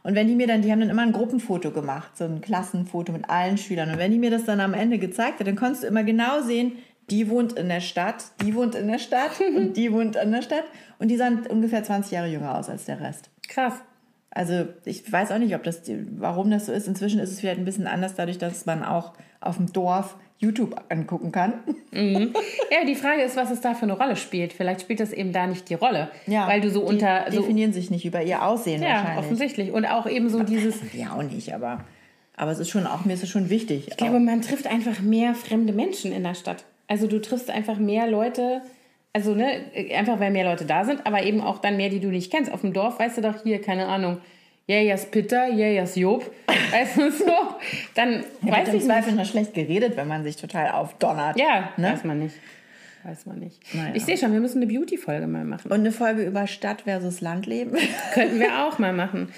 Und wenn die mir dann, die haben dann immer ein Gruppenfoto gemacht, so ein Klassenfoto mit allen Schülern. Und wenn die mir das dann am Ende gezeigt hat, dann konntest du immer genau sehen, die wohnt in der Stadt, die wohnt in der Stadt und die wohnt in der Stadt. Und die sahen ungefähr 20 Jahre jünger aus als der Rest. Krass. Also ich weiß auch nicht, ob das, warum das so ist. Inzwischen ist es vielleicht ein bisschen anders, dadurch, dass man auch auf dem Dorf YouTube angucken kann. Mhm. Ja, die Frage ist, was es da für eine Rolle spielt. Vielleicht spielt das eben da nicht die Rolle, ja, weil du so unter die definieren sich nicht über ihr Aussehen ja, wahrscheinlich. offensichtlich und auch eben so dieses. Ja, auch nicht, aber aber es ist schon auch mir ist es schon wichtig. Ich glaube, man trifft einfach mehr fremde Menschen in der Stadt. Also du triffst einfach mehr Leute. Also ne, einfach weil mehr Leute da sind, aber eben auch dann mehr, die du nicht kennst. Auf dem Dorf weißt du doch hier keine Ahnung Jejas Pitter, Jejas Job, weißt du so, dann ja, weiß ich im Zweifel noch schlecht geredet, wenn man sich total aufdonnert. Ja, ne? weiß man nicht. Weiß man nicht. Naja. Ich sehe schon, wir müssen eine Beauty-Folge mal machen. Und eine Folge über Stadt versus Landleben. Könnten wir auch mal machen.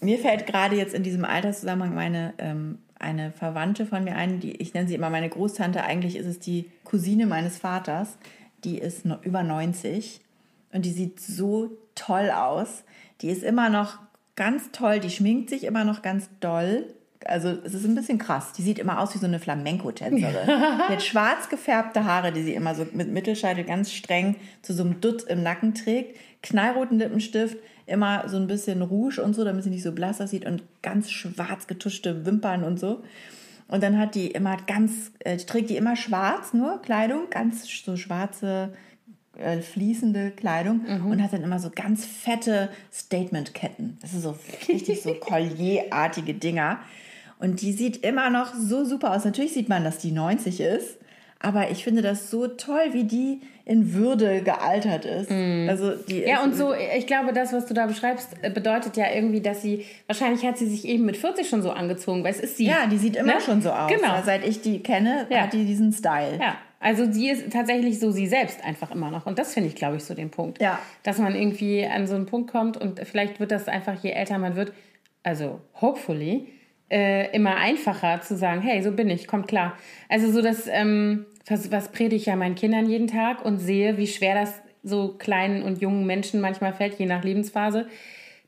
Mir fällt gerade jetzt in diesem Alterszusammenhang meine ähm, eine Verwandte von mir ein, die ich nenne sie immer meine Großtante. Eigentlich ist es die Cousine meines Vaters. Die ist über 90 und die sieht so toll aus. Die ist immer noch ganz toll. Die schminkt sich immer noch ganz doll. Also es ist ein bisschen krass. Die sieht immer aus wie so eine Flamenco-Tänzerin. die hat schwarz gefärbte Haare, die sie immer so mit Mittelscheitel ganz streng zu so einem Dutt im Nacken trägt. Knallroten Lippenstift, immer so ein bisschen Rouge und so, damit sie nicht so blass aussieht und ganz schwarz getuschte Wimpern und so. Und dann hat die immer ganz, äh, trägt die immer schwarz nur Kleidung, ganz so schwarze äh, fließende Kleidung mhm. und hat dann immer so ganz fette Statementketten. Das sind so richtig so Collierartige Dinger. Und die sieht immer noch so super aus. Natürlich sieht man, dass die 90 ist. Aber ich finde das so toll, wie die in Würde gealtert ist. Mm. Also die ja, und so, ich glaube, das, was du da beschreibst, äh, bedeutet ja irgendwie, dass sie, wahrscheinlich hat sie sich eben mit 40 schon so angezogen, weil es ist sie. Ja, die sieht immer ne? schon so aus. Genau. Seit ich die kenne, ja. hat die diesen Style. Ja. Also sie ist tatsächlich so sie selbst einfach immer noch. Und das finde ich, glaube ich, so den Punkt. Ja. Dass man irgendwie an so einen Punkt kommt und vielleicht wird das einfach, je älter man wird, also hopefully, äh, immer einfacher zu sagen, hey, so bin ich, kommt klar. Also so das, ähm, was, was predige ich ja meinen Kindern jeden Tag und sehe, wie schwer das so kleinen und jungen Menschen manchmal fällt, je nach Lebensphase,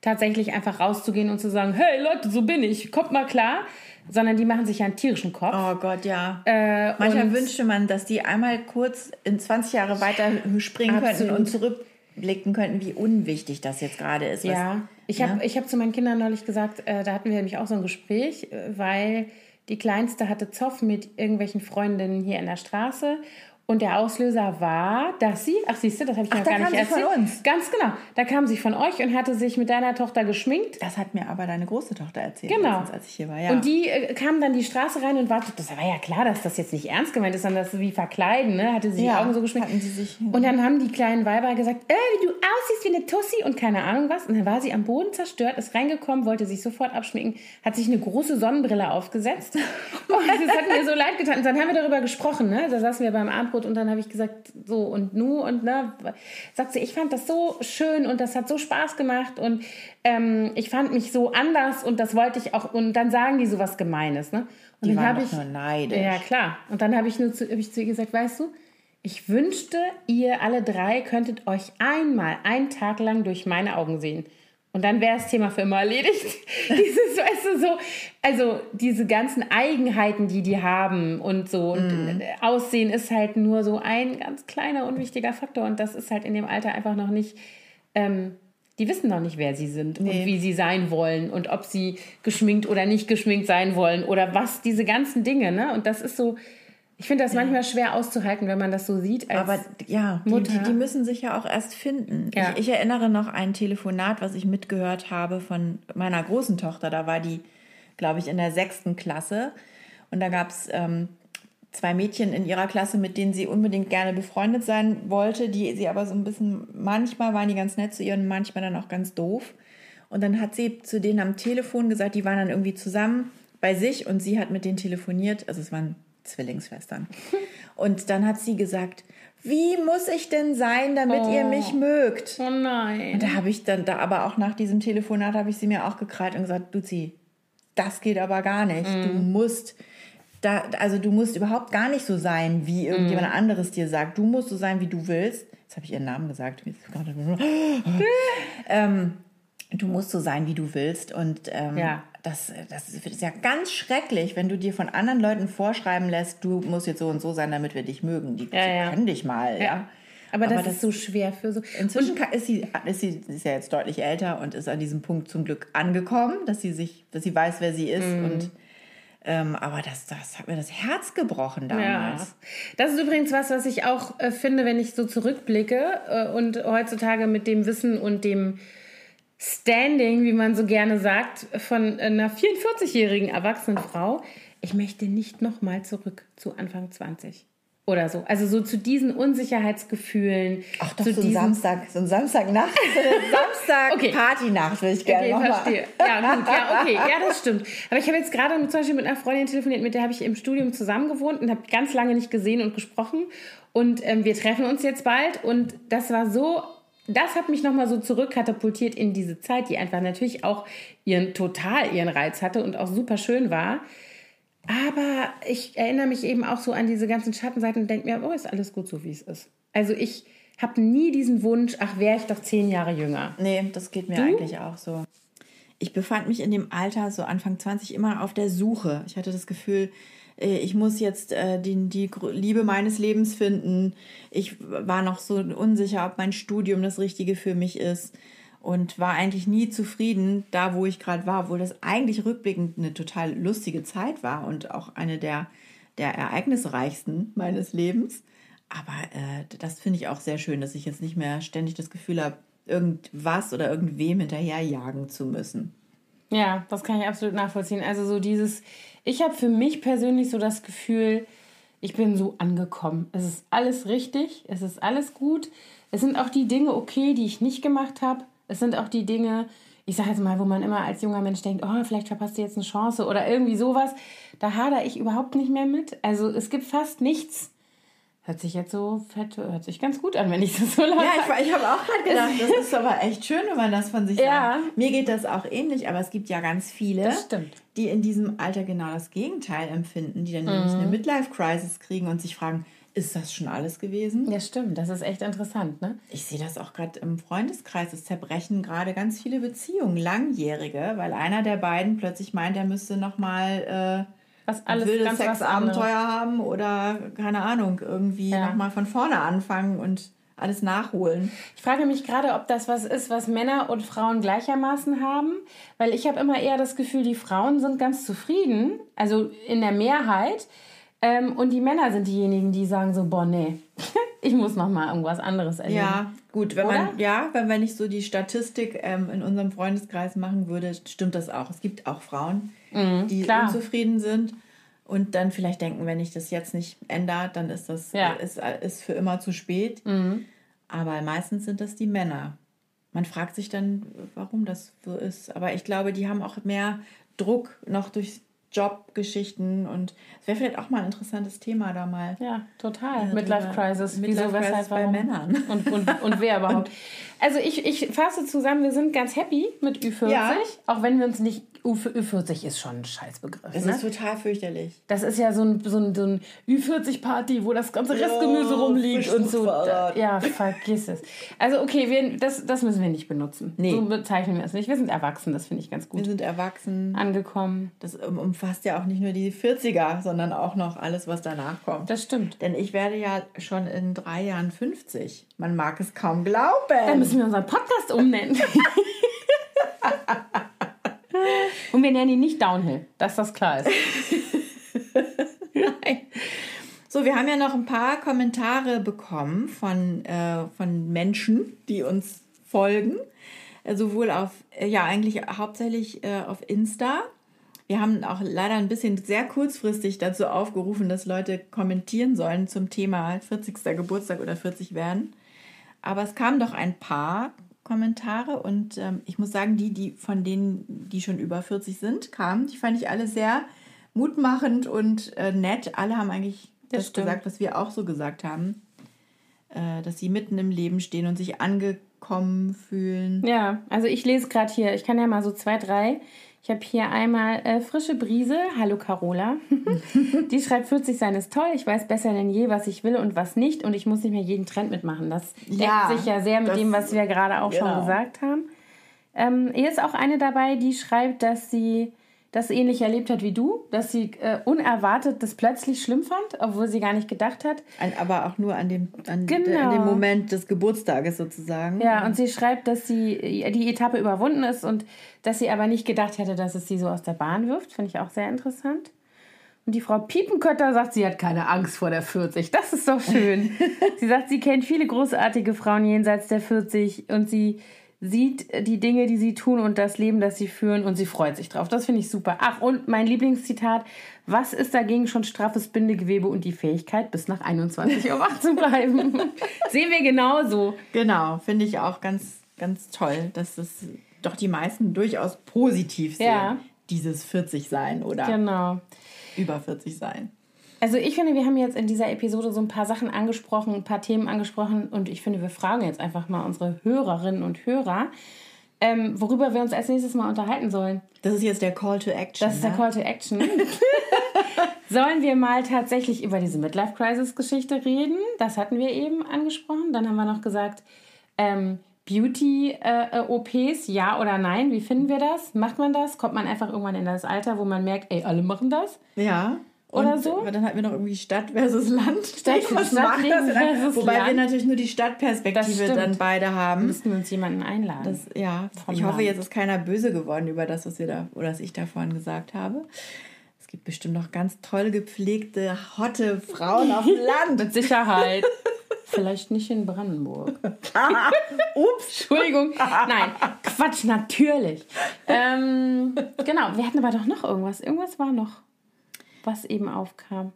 tatsächlich einfach rauszugehen und zu sagen, hey Leute, so bin ich, kommt mal klar sondern die machen sich ja einen tierischen Kopf. Oh Gott, ja. Äh, Manchmal wünschte man, dass die einmal kurz in 20 Jahre weiter springen absolut. könnten und zurückblicken könnten, wie unwichtig das jetzt gerade ist. Ja, ich habe ja? hab zu meinen Kindern neulich gesagt, äh, da hatten wir nämlich auch so ein Gespräch, äh, weil die Kleinste hatte Zoff mit irgendwelchen Freundinnen hier in der Straße und der Auslöser war, dass sie, ach siehst du, das habe ich ach, noch gar nicht erzählt. Von uns. Ganz genau. Da kam sie von euch und hatte sich mit deiner Tochter geschminkt. Das hat mir aber deine große Tochter erzählt, genau. Letztens, als ich hier war. Ja. Und die äh, kam dann die Straße rein und wartete. Das war ja klar, dass das jetzt nicht ernst gemeint ist, sondern das wie verkleiden, ne? Hatte sie ja, die Augen so geschminkt. Hatten sie sich, und dann haben die kleinen Weiber gesagt, äh, wie du aussiehst wie eine Tussi und keine Ahnung was. Und dann war sie am Boden zerstört, ist reingekommen, wollte sich sofort abschminken, hat sich eine große Sonnenbrille aufgesetzt. und das hat mir so leid getan. Und dann haben wir darüber gesprochen, ne? Da saßen wir beim Abendbrot und dann habe ich gesagt, so und nu und ne, sagt sie, ich fand das so schön und das hat so Spaß gemacht und ähm, ich fand mich so anders und das wollte ich auch und dann sagen die so was Gemeines, ne? Und Die dann habe ich nur neidisch. Ja, klar. Und dann habe ich, nur zu, hab ich zu ihr gesagt, weißt du, ich wünschte, ihr alle drei könntet euch einmal einen Tag lang durch meine Augen sehen. Und dann wäre das Thema für immer erledigt. Dieses, weißt du, so, also diese ganzen Eigenheiten, die die haben und so. Und äh, Aussehen ist halt nur so ein ganz kleiner, unwichtiger Faktor. Und das ist halt in dem Alter einfach noch nicht, ähm, die wissen noch nicht, wer sie sind und wie sie sein wollen und ob sie geschminkt oder nicht geschminkt sein wollen oder was, diese ganzen Dinge. Ne? Und das ist so, ich finde das manchmal schwer auszuhalten, wenn man das so sieht. Als Aber ja, die, Mutter. die, die müssen sich ja auch erst finden. Ja. Ich, ich erinnere noch ein Telefonat, was ich mitgehört habe von meiner großen Tochter. Da war die, glaube ich, in der sechsten Klasse. Und da gab es ähm, zwei Mädchen in ihrer Klasse, mit denen sie unbedingt gerne befreundet sein wollte, die sie aber so ein bisschen, manchmal waren die ganz nett zu ihr und manchmal dann auch ganz doof. Und dann hat sie zu denen am Telefon gesagt, die waren dann irgendwie zusammen bei sich und sie hat mit denen telefoniert. Also es waren Zwillingsschwestern. Und dann hat sie gesagt, wie muss ich denn sein, damit ihr mich mögt? oh nein. Und da habe ich dann, da aber auch nach diesem Telefonat habe ich sie mir auch gekrallt und gesagt, Luzi, das geht aber gar nicht. Du musst da, also du musst überhaupt gar nicht so sein, wie irgendjemand anderes dir sagt. Du musst so sein, wie du willst. Jetzt habe ich ihren Namen gesagt. Ähm, du musst so sein, wie du willst. Und ähm, Ja. Das, das ist ja ganz schrecklich, wenn du dir von anderen Leuten vorschreiben lässt, du musst jetzt so und so sein, damit wir dich mögen. Die, Ja, ja. können dich mal. Ja. Aber, das, Aber ist so schwer für so. Inzwischen ka- ist sie, ist sie ist ja jetzt deutlich älter und ist an diesem Punkt zum Glück angekommen, dass sie sich, dass sie weiß, wer sie ist. Mhm. Und ähm, aber das, das hat mir das Herz gebrochen damals. Ja. Das ist übrigens was, was ich auch äh, finde, wenn ich so zurückblicke äh, und heutzutage mit dem Wissen und dem Standing, wie man so gerne sagt, von einer 44-jährigen erwachsenen Frau, ich möchte nicht nochmal zurück zu Anfang 20. Oder so. Also so zu diesen Unsicherheitsgefühlen. Ach doch, zu so ein Samstag, so ein Samstagnacht, so eine Samstag Okay. Partynacht würde ich gerne Okay, noch mal. verstehe. Ja, gut, ja, okay, ja, das stimmt. Aber ich habe jetzt gerade zum Beispiel mit einer Freundin telefoniert, mit der habe ich im Studium zusammen gewohnt und habe ganz lange nicht gesehen und gesprochen. Und ähm, wir treffen uns jetzt bald und das war so, das hat mich nochmal so zurückkatapultiert in diese Zeit, die einfach natürlich auch ihren, total ihren Reiz hatte und auch super schön war. Aber ich erinnere mich eben auch so an diese ganzen Schattenseiten und denke mir, oh, ist alles gut so, wie es ist. Also ich habe nie diesen Wunsch, ach, wäre ich doch zehn Jahre jünger. Nee, das geht mir eigentlich auch so. Ich befand mich in dem Alter, so Anfang 20, immer auf der Suche. Ich hatte das Gefühl, ich muss jetzt äh, die, die Liebe meines Lebens finden. Ich war noch so unsicher, ob mein Studium das Richtige für mich ist. Und war eigentlich nie zufrieden, da wo ich gerade war, obwohl das eigentlich rückblickend eine total lustige Zeit war und auch eine der, der ereignisreichsten meines Lebens. Aber äh, das finde ich auch sehr schön, dass ich jetzt nicht mehr ständig das Gefühl habe, irgendwas oder irgendwem hinterherjagen zu müssen. Ja, das kann ich absolut nachvollziehen. Also so dieses, ich habe für mich persönlich so das Gefühl, ich bin so angekommen. Es ist alles richtig, es ist alles gut. Es sind auch die Dinge okay, die ich nicht gemacht habe. Es sind auch die Dinge, ich sage jetzt mal, wo man immer als junger Mensch denkt, oh, vielleicht verpasst du jetzt eine Chance oder irgendwie sowas. Da hadere ich überhaupt nicht mehr mit. Also es gibt fast nichts. Hört sich jetzt so fett, hört sich ganz gut an, wenn ich das so laut Ja, ich, ich habe auch gerade gedacht, das ist aber echt schön, wenn man das von sich Ja. sagt. Mir geht das auch ähnlich, aber es gibt ja ganz viele, die in diesem Alter genau das Gegenteil empfinden, die dann nämlich Mhm. eine Midlife-Crisis kriegen und sich fragen, ist das schon alles gewesen? Ja, stimmt. Das ist echt interessant, ne? Ich sehe das auch gerade im Freundeskreis. Es zerbrechen gerade ganz viele Beziehungen, langjährige, weil einer der beiden plötzlich meint, er müsste nochmal Was alles wildes ganz Sexabenteuer haben oder, keine Ahnung, irgendwie Ja. nochmal von vorne anfangen und alles nachholen. Ich frage mich gerade, ob das was ist, was Männer und Frauen gleichermaßen haben, weil ich habe immer eher das Gefühl, die Frauen sind ganz zufrieden, also in der Mehrheit, ähm, und die Männer sind diejenigen, die sagen so, boah, nee, ich muss noch mal irgendwas anderes erleben. Ja, gut, wenn Oder? man, ja, wenn wenn ich so die Statistik ähm, in unserem Freundeskreis machen würde, stimmt das auch. Es gibt auch Frauen, die Mhm, klar. unzufrieden sind und dann vielleicht denken, wenn ich das jetzt nicht ändere, dann ist das Ja. Mhm. ist, ist für immer zu spät. Aber meistens sind das die Männer. Man fragt sich dann, warum das so ist. Aber ich glaube, die haben auch mehr Druck noch durch Jobgeschichten und es wäre vielleicht auch mal ein interessantes Thema da mal. Ja, total. Ja, Midlife Crisis. Midlife Wieso, weshalb, bei? Männern. Und, und, und wer überhaupt. Also ich, ich fasse zusammen, wir sind ganz happy mit Ü40, Ja. auch wenn wir uns nicht Ü40 ist schon ein Scheißbegriff. Es ne? ist total fürchterlich. Das ist ja so ein, so ein, so ein Ü40-Party, wo das ganze Restgemüse Ja, rumliegt und so. Ja, vergiss es. Also okay, wir, das, das müssen wir nicht benutzen. Nee. So bezeichnen wir es nicht. Wir sind erwachsen, das finde ich ganz Wir gut. sind erwachsen. Angekommen. Das um- umfasst ja auch nicht nur die 40er, sondern auch noch alles, was danach kommt. Das stimmt. Denn ich werde ja schon in drei Jahren 50. Man mag es kaum glauben. Müssen wir unseren Podcast umnennen. Und wir nennen ihn nicht Downhill, dass das klar ist. So, wir haben ja noch ein paar Kommentare bekommen von, äh, von Menschen, die uns folgen. Äh, sowohl auf, äh, ja, eigentlich hauptsächlich äh, auf Insta. Wir haben auch leider ein bisschen sehr kurzfristig dazu aufgerufen, dass Leute kommentieren sollen zum Thema 40. Geburtstag oder 40 werden. Aber es kamen doch ein paar Kommentare und ähm, ich muss sagen, die, die von denen, die schon über 40 sind, kamen, die fand ich alle sehr mutmachend und äh, nett. Alle haben eigentlich Das das, gesagt, was wir auch so gesagt haben, äh, dass sie mitten im Leben stehen und sich angekommen fühlen. Ja, also ich lese gerade hier, ich kann ja mal so zwei, drei. Ich habe hier einmal äh, frische Brise. Hallo Carola. Die schreibt 40 sein ist toll. Ich weiß besser denn je, was ich will und was nicht. Und ich muss nicht mehr jeden Trend mitmachen. Das Ja, deckt sich ja sehr mit das- dem, was wir gerade auch schon genau. gesagt haben. Ähm, hier ist auch eine dabei, die schreibt, dass sie das ähnlich erlebt hat wie du, dass sie äh, unerwartet das plötzlich schlimm fand, obwohl sie gar nicht gedacht hat. Ein, aber auch nur an dem, an, Genau. an dem Moment des Geburtstages sozusagen. Ja, und sie schreibt, dass sie äh, die Etappe überwunden ist und dass sie aber nicht gedacht hätte, dass es sie so aus der Bahn wirft. Finde ich auch sehr interessant. Und die Frau Piepenkötter sagt, sie hat keine Angst vor der 40. Das ist doch schön. sie sagt, sie kennt viele großartige Frauen jenseits der 40 und sie sieht die Dinge, die sie tun und das Leben, das sie führen und sie freut sich drauf. Das finde ich super. Ach, und mein Lieblingszitat. Was ist dagegen schon straffes Bindegewebe und die Fähigkeit, bis nach 21 Uhr wach zu bleiben? Sehen wir genauso. Genau, finde ich auch ganz, ganz toll, dass es doch die meisten durchaus positiv sehen, Ja. dieses 40 sein oder Genau. über 40 sein. Also ich finde, wir haben jetzt in dieser Episode so ein paar Sachen angesprochen, ein paar Themen angesprochen und ich finde, wir fragen jetzt einfach mal unsere Hörerinnen und Hörer, ähm, worüber wir uns als nächstes mal unterhalten sollen. Das ist jetzt der Call to Action. Das ist der ne? Call to Action. Sollen wir mal tatsächlich über diese Midlife-Crisis-Geschichte reden? Das hatten wir eben angesprochen. Dann haben wir noch gesagt, ähm, Beauty-OPs, ja oder nein? Wie finden wir das? Macht man das? Kommt man einfach irgendwann in das Alter, wo man merkt, ey, alle machen das? Ja. Oder Und so? Dann hatten wir noch irgendwie Stadt versus Land. Stadt- Was Stadt versus Wobei Land. wir natürlich nur die Stadtperspektive dann beide haben. Müssten wir uns jemanden einladen. Das, ja, Vom ich hoffe, Land. jetzt ist keiner böse geworden über das, was wir da oder was ich da vorhin gesagt habe. Es gibt bestimmt noch ganz toll gepflegte, hotte Frauen auf dem Land. Mit Sicherheit. Vielleicht nicht in Brandenburg. Ups. Entschuldigung. Nein, Quatsch, natürlich. Ähm, genau, wir hatten aber doch noch irgendwas. Irgendwas war noch, was eben aufkam.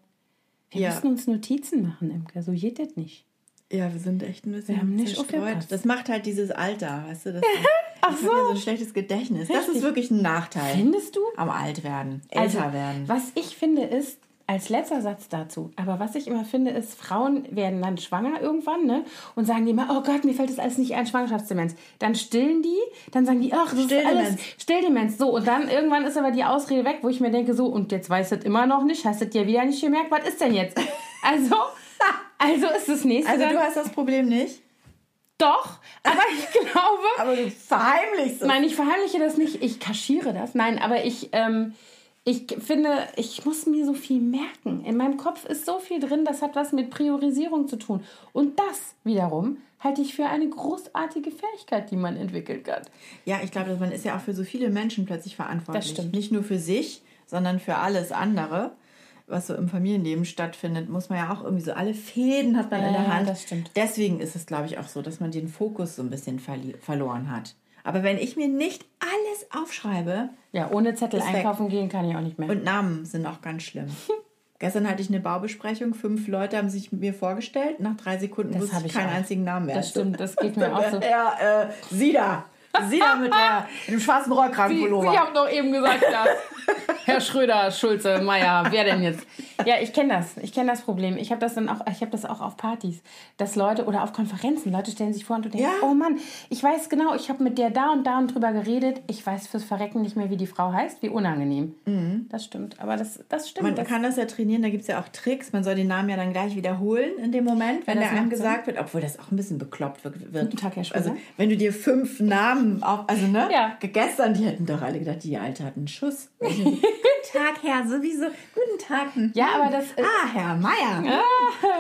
Wir Ja. müssen uns Notizen machen, Imke. So geht das nicht. Ja, wir sind echt ein bisschen Wir haben nicht aufgepasst. Das macht halt dieses Alter, weißt du? Das, Ach habe ja so ein schlechtes Gedächtnis. Das Richtig. ist wirklich ein Nachteil. Findest du? Am Altwerden, älter Also, werden. Was ich finde ist, als letzter Satz dazu, aber was ich immer finde, ist, Frauen werden dann schwanger irgendwann, ne? Und sagen die immer, oh Gott, mir fällt das alles nicht ein, Schwangerschaftsdemenz. Dann stillen die, dann sagen die, ach, das ist alles Stilldemenz. So, und dann irgendwann ist aber die Ausrede weg, wo ich mir denke, so, und jetzt weiß das immer noch nicht, hast du dir wieder nicht gemerkt, was ist denn jetzt? Also, also ist das nächste Also du hast das Problem nicht, doch, aber ich glaube, aber du verheimlichst es. Nein, ich verheimliche das nicht. Ich kaschiere das. Nein, aber ich, ähm, ich finde, ich muss mir so viel merken. In meinem Kopf ist so viel drin, das hat was mit Priorisierung zu tun. Und das wiederum halte ich für eine großartige Fähigkeit, die man entwickeln kann. Ja, ich glaube, man ist ja auch für so viele Menschen plötzlich verantwortlich. Das stimmt. Nicht nur für sich, sondern für alles andere, was so im Familienleben stattfindet, muss man ja auch irgendwie so, alle Fäden hat man in der Ja, Hand. das stimmt. Deswegen ist es, glaube ich, auch so, dass man den Fokus so ein bisschen verloren hat. Aber wenn ich mir nicht alles aufschreibe, Ja, ohne Zettel Ist weg. einkaufen gehen kann ich auch nicht mehr. und Namen sind auch ganz schlimm. Gestern hatte ich eine Baubesprechung, fünf Leute haben sich mir vorgestellt, nach drei Sekunden Das wusste ich keinen auch. einzigen Namen mehr. das stimmt, das geht mir auch so. Ja, äh, sie da. Sie da mit, der, dem schwarzen Sie, Rollkragenpullover. Sie haben doch eben gesagt, dass Herr Schröder, Schulze, Meier, wer denn jetzt? Ja, ich kenne das. Ich kenne das Problem. Ich habe das dann auch, ich habe das auch auf Partys, dass Leute oder auf Konferenzen, Leute stellen sich vor und du denkst, Ja. oh Mann, ich weiß genau, ich habe mit der da und da und drüber geredet. Ich weiß fürs Verrecken nicht mehr, wie die Frau heißt. Wie unangenehm. Das stimmt. Aber das, das stimmt. Man das, kann das ja trainieren, da gibt es ja auch Tricks. Man soll den Namen ja dann gleich wiederholen in dem Moment, wenn das der einem gesagt wird, obwohl das auch ein bisschen bekloppt wird. wird. Guten Tag, Herr Schröder. Also, wenn du dir fünf Namen auf, also ne? Ja. Gestern, die hätten doch alle gedacht, die Alte hat einen Schuss. Guten Tag, Herr, sowieso. Guten Tag. Ja, aber das- Ah, Herr Meier.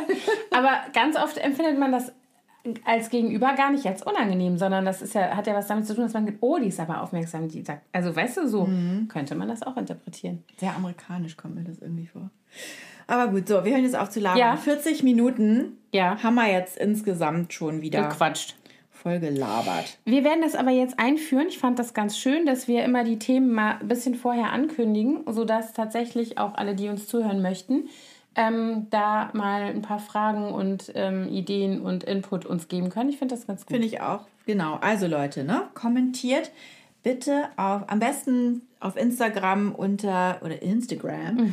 Aber ganz oft empfindet man das als Gegenüber gar nicht als unangenehm, sondern das ist ja, hat ja was damit zu tun, dass man denkt, oh, die ist aber aufmerksam, die sagt, also weißt du, so könnte man das auch interpretieren. Sehr amerikanisch kommt mir das irgendwie vor. Aber gut, so, wir hören jetzt auf zu labern. Ja. 40 Minuten Ja. haben wir jetzt insgesamt schon wieder Gequatscht. Voll gelabert. Wir werden das aber jetzt einführen. Ich fand das ganz schön, dass wir immer die Themen mal ein bisschen vorher ankündigen, sodass tatsächlich auch alle, die uns zuhören möchten, ähm, da mal ein paar Fragen und ähm, Ideen und Input uns geben können. Ich finde das ganz gut. Finde ich auch. Genau. Also Leute, ne? Kommentiert bitte auf, am besten auf Instagram unter oder Instagram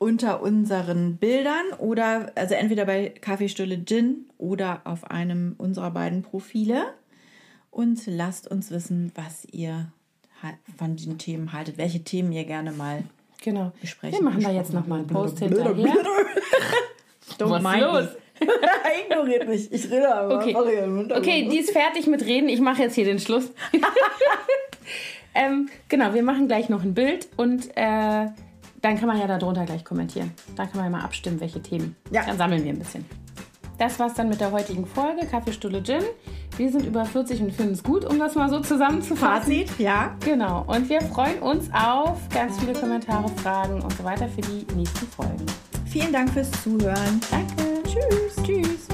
unter unseren Bildern oder also entweder bei Kaffeestulle Gin oder auf einem unserer beiden Profile und lasst uns wissen, was ihr von den Themen haltet, welche Themen ihr gerne mal Genau. besprechen. Wir machen da jetzt nochmal einen Post hinterher. Don't Was mind los? Ignoriert mich. Ich rede aber Okay. Okay, die ist fertig mit Reden. Ich mache jetzt hier den Schluss. ähm, genau, wir machen gleich noch ein Bild und äh, dann kann man ja darunter gleich kommentieren. Da kann man ja mal abstimmen, welche Themen. Ja. Dann sammeln wir ein bisschen. Das war's dann mit der heutigen Folge Kaffeestulle Gin. Wir sind über 40 und finden es gut, um das mal so zusammenzufassen. Fazit, ja. Genau. Und wir freuen uns auf ganz viele Kommentare, Fragen und so weiter für die nächsten Folgen. Vielen Dank fürs Zuhören. Danke. Tschüss. Tschüss.